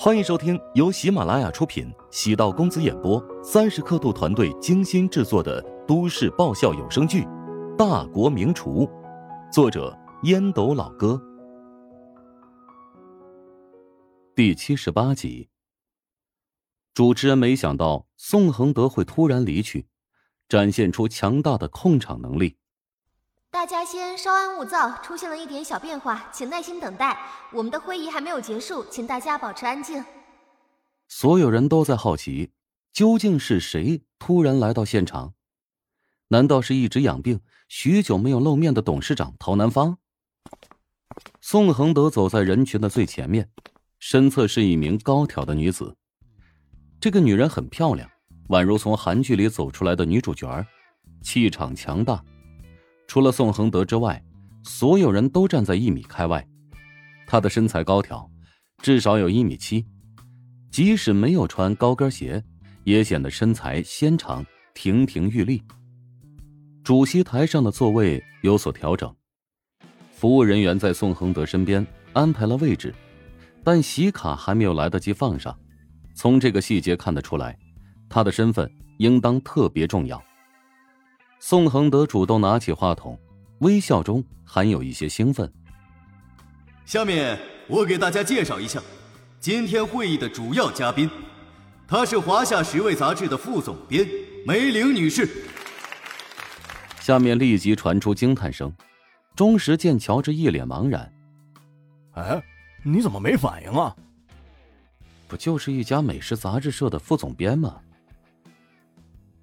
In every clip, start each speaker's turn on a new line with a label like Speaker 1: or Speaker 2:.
Speaker 1: 欢迎收听由喜马拉雅出品、喜道公子演播、三十刻度团队精心制作的都市爆笑有声剧《大国名厨》，作者烟斗老哥，第七十八集。主持人没想到宋恒德会突然离去，展现出强大的控场能力。
Speaker 2: 大家先稍安勿躁，出现了一点小变化，请耐心等待。我们的会议还没有结束，请大家保持安静。
Speaker 1: 所有人都在好奇，究竟是谁突然来到现场？难道是一直养病、许久没有露面的董事长陶南方？宋恒德走在人群的最前面，身侧是一名高挑的女子。这个女人很漂亮，宛如从韩剧里走出来的女主角气场强大。除了宋恒德之外，所有人都站在一米开外。他的身材高挑，至少有一米七，即使没有穿高跟鞋，也显得身材纤长、亭亭玉立。主席台上的座位有所调整，服务人员在宋恒德身边安排了位置，但席卡还没有来得及放上。从这个细节看得出来，他的身份应当特别重要。宋恒德主动拿起话筒，微笑中含有一些兴奋。
Speaker 3: 下面我给大家介绍一下今天会议的主要嘉宾，她是《华夏十位》杂志的副总编梅玲女士。
Speaker 1: 下面立即传出惊叹声。钟石见乔治一脸茫然：“
Speaker 4: 哎，你怎么没反应啊？
Speaker 1: 不就是一家美食杂志社的副总编吗？”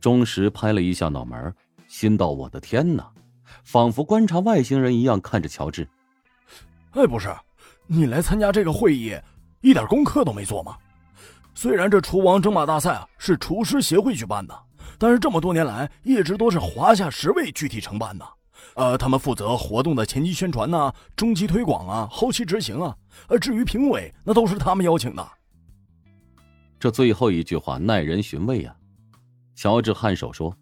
Speaker 1: 钟石拍了一下脑门。心道：“我的天哪！”仿佛观察外星人一样看着乔治。
Speaker 4: 哎，不是，你来参加这个会议，一点功课都没做吗？虽然这厨王争霸大赛啊是厨师协会举办的，但是这么多年来一直都是华夏十位具体承办的。呃，他们负责活动的前期宣传呐、中期推广啊、后期执行啊。呃，至于评委，那都是他们邀请的。
Speaker 1: 这最后一句话耐人寻味啊！乔治颔首说。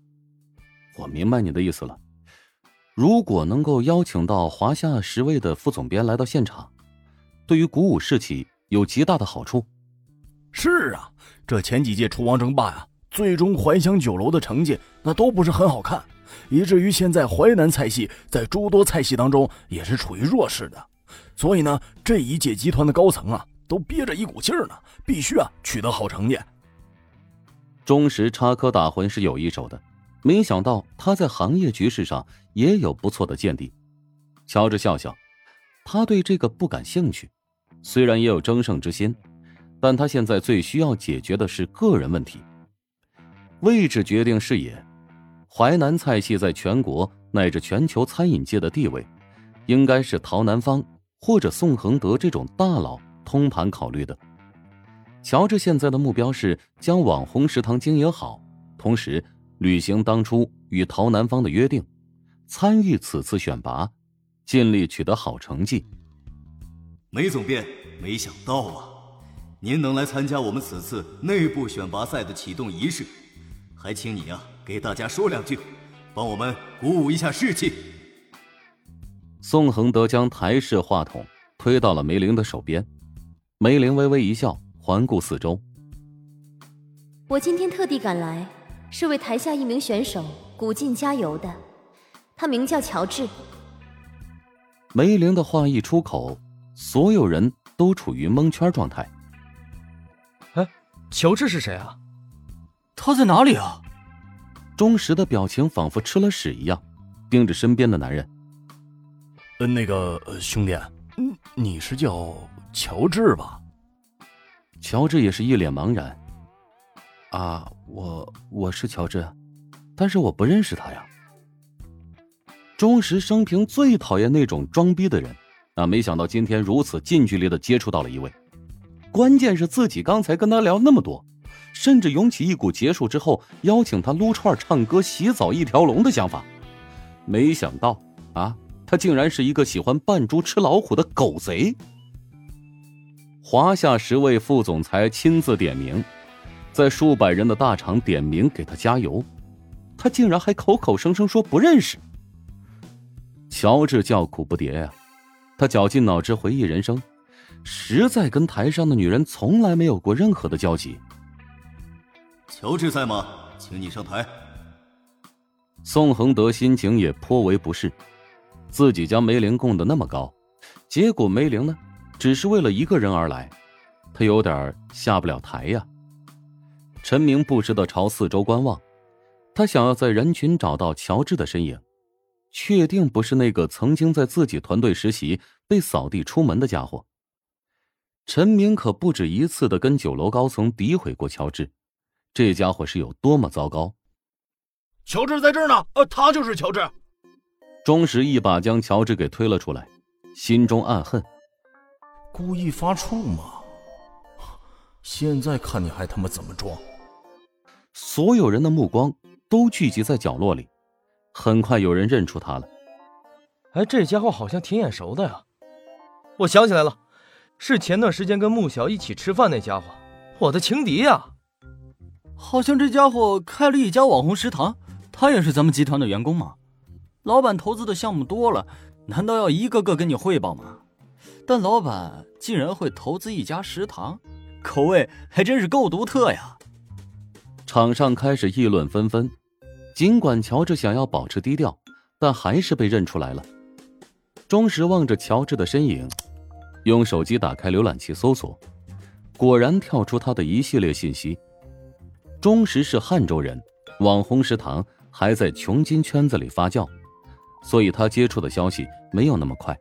Speaker 1: 我明白你的意思了。如果能够邀请到华夏十位的副总编来到现场，对于鼓舞士气有极大的好处。
Speaker 4: 是啊，这前几届厨王争霸呀，最终怀乡酒楼的成绩那都不是很好看，以至于现在淮南菜系在诸多菜系当中也是处于弱势的。所以呢，这一届集团的高层啊，都憋着一股劲儿呢，必须啊取得好成绩。
Speaker 1: 钟石插科打诨是有一手的。没想到他在行业局势上也有不错的见地。乔治笑笑，他对这个不感兴趣，虽然也有争胜之心，但他现在最需要解决的是个人问题。位置决定视野，淮南菜系在全国乃至全球餐饮界的地位，应该是陶南方或者宋恒德这种大佬通盘考虑的。乔治现在的目标是将网红食堂经营好，同时。履行当初与陶南方的约定，参与此次选拔，尽力取得好成绩。
Speaker 3: 梅总编，没想到啊，您能来参加我们此次内部选拔赛的启动仪式，还请你啊给大家说两句，帮我们鼓舞一下士气。
Speaker 1: 宋恒德将台式话筒推到了梅玲的手边，梅玲微微一笑，环顾四周。
Speaker 2: 我今天特地赶来。是为台下一名选手鼓劲加油的，他名叫乔治。
Speaker 1: 梅玲的话一出口，所有人都处于蒙圈状态。
Speaker 5: 哎，乔治是谁啊？他在哪里啊？
Speaker 1: 钟石的表情仿佛吃了屎一样，盯着身边的男人。
Speaker 4: 呃，那个兄弟，嗯，你是叫乔治吧？
Speaker 1: 乔治也是一脸茫然。啊，我我是乔治，但是我不认识他呀。钟石生平最讨厌那种装逼的人，啊，没想到今天如此近距离的接触到了一位，关键是自己刚才跟他聊那么多，甚至涌起一股结束之后邀请他撸串、唱歌、洗澡一条龙的想法，没想到啊，他竟然是一个喜欢扮猪吃老虎的狗贼。华夏十位副总裁亲自点名。在数百人的大场点名给他加油，他竟然还口口声声说不认识。乔治叫苦不迭呀，他绞尽脑汁回忆人生，实在跟台上的女人从来没有过任何的交集。
Speaker 3: 乔治在吗？请你上台。
Speaker 1: 宋恒德心情也颇为不适，自己将梅玲供得那么高，结果梅玲呢，只是为了一个人而来，他有点下不了台呀。陈明不时的朝四周观望，他想要在人群找到乔治的身影，确定不是那个曾经在自己团队实习被扫地出门的家伙。陈明可不止一次的跟酒楼高层诋毁过乔治，这家伙是有多么糟糕。
Speaker 4: 乔治在这儿呢，呃，他就是乔治。
Speaker 1: 钟石一把将乔治给推了出来，心中暗恨：
Speaker 4: 故意发怵吗？现在看你还他妈怎么装！
Speaker 1: 所有人的目光都聚集在角落里，很快有人认出他了。
Speaker 5: 哎，这家伙好像挺眼熟的呀！我想起来了，是前段时间跟穆小一起吃饭那家伙，我的情敌呀！
Speaker 6: 好像这家伙开了一家网红食堂。他也是咱们集团的员工吗？老板投资的项目多了，难道要一个个跟你汇报吗？但老板竟然会投资一家食堂，口味还真是够独特呀！
Speaker 1: 场上开始议论纷纷。尽管乔治想要保持低调，但还是被认出来了。钟石望着乔治的身影，用手机打开浏览器搜索，果然跳出他的一系列信息。钟石是汉州人，网红食堂。还在穷金圈子里发酵，所以他接触的消息没有那么快。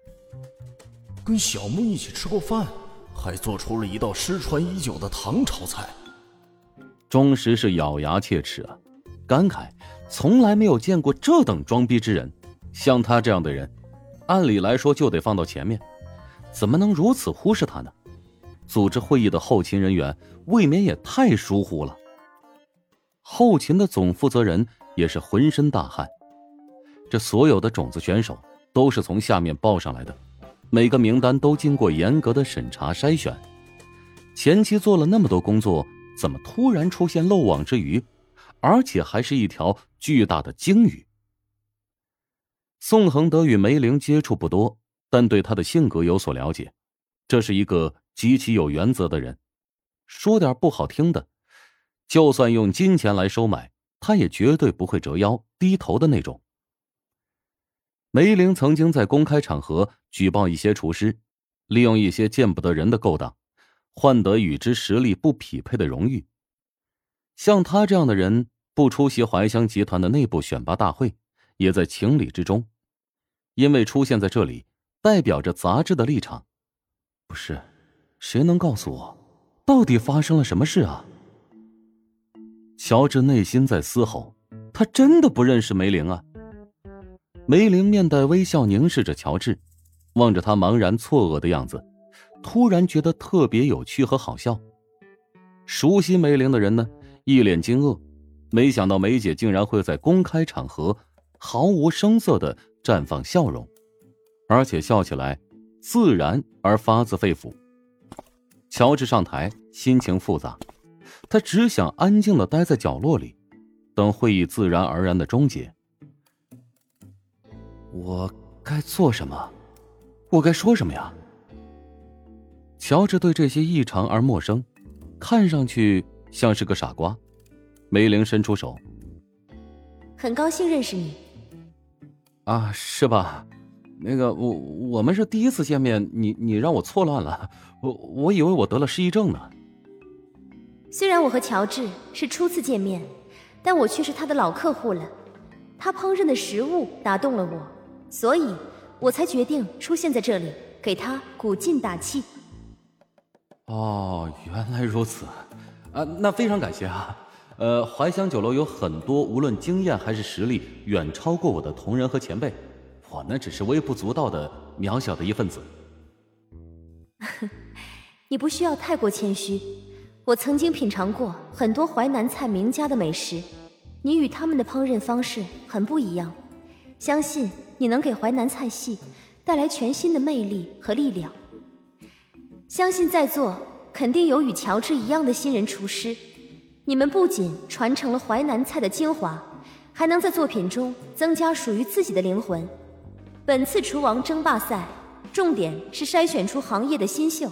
Speaker 4: 跟小木一起吃过饭，还做出了一道失传已久的唐朝菜。
Speaker 1: 钟石是咬牙切齿啊，感慨从来没有见过这等装逼之人。像他这样的人，按理来说就得放到前面，怎么能如此忽视他呢？组织会议的后勤人员未免也太疏忽了。后勤的总负责人。也是浑身大汗。这所有的种子选手都是从下面报上来的，每个名单都经过严格的审查筛选。前期做了那么多工作，怎么突然出现漏网之鱼，而且还是一条巨大的鲸鱼？宋恒德与梅玲接触不多，但对他的性格有所了解。这是一个极其有原则的人，说点不好听的，就算用金钱来收买。他也绝对不会折腰低头的那种。梅玲曾经在公开场合举报一些厨师，利用一些见不得人的勾当，换得与之实力不匹配的荣誉。像他这样的人，不出席怀香集团的内部选拔大会，也在情理之中，因为出现在这里，代表着杂志的立场。不是，谁能告诉我，到底发生了什么事啊？乔治内心在嘶吼：“他真的不认识梅玲啊！”梅玲面带微笑凝视着乔治，望着他茫然错愕的样子，突然觉得特别有趣和好笑。熟悉梅玲的人呢，一脸惊愕，没想到梅姐竟然会在公开场合毫无声色的绽放笑容，而且笑起来自然而发自肺腑。乔治上台，心情复杂。他只想安静的待在角落里，等会议自然而然的终结。我该做什么？我该说什么呀？乔治对这些异常而陌生，看上去像是个傻瓜。梅玲伸出手，
Speaker 2: 很高兴认识你。
Speaker 1: 啊，是吧？那个，我我们是第一次见面，你你让我错乱了，我我以为我得了失忆症呢。
Speaker 2: 虽然我和乔治是初次见面，但我却是他的老客户了。他烹饪的食物打动了我，所以我才决定出现在这里，给他鼓劲打气。
Speaker 1: 哦，原来如此，啊，那非常感谢啊。呃，怀香酒楼有很多无论经验还是实力远超过我的同仁和前辈，我呢只是微不足道的渺小的一份子。
Speaker 2: 你不需要太过谦虚。我曾经品尝过很多淮南菜名家的美食，你与他们的烹饪方式很不一样，相信你能给淮南菜系带来全新的魅力和力量。相信在座肯定有与乔治一样的新人厨师。你们不仅传承了淮南菜的精华还能在作品中增加属于自己的灵魂。本次厨王争霸赛重点是筛选出行业的新秀。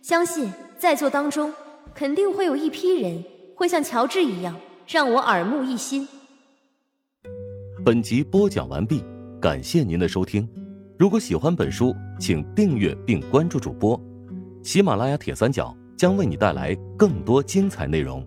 Speaker 2: 相信在座当中肯定会有一批人会像乔治一样让我耳目一新。
Speaker 1: 本集播讲完毕感谢您的收听。如果喜欢本书请订阅并关注主播。喜马拉雅铁三角将为你带来更多精彩内容。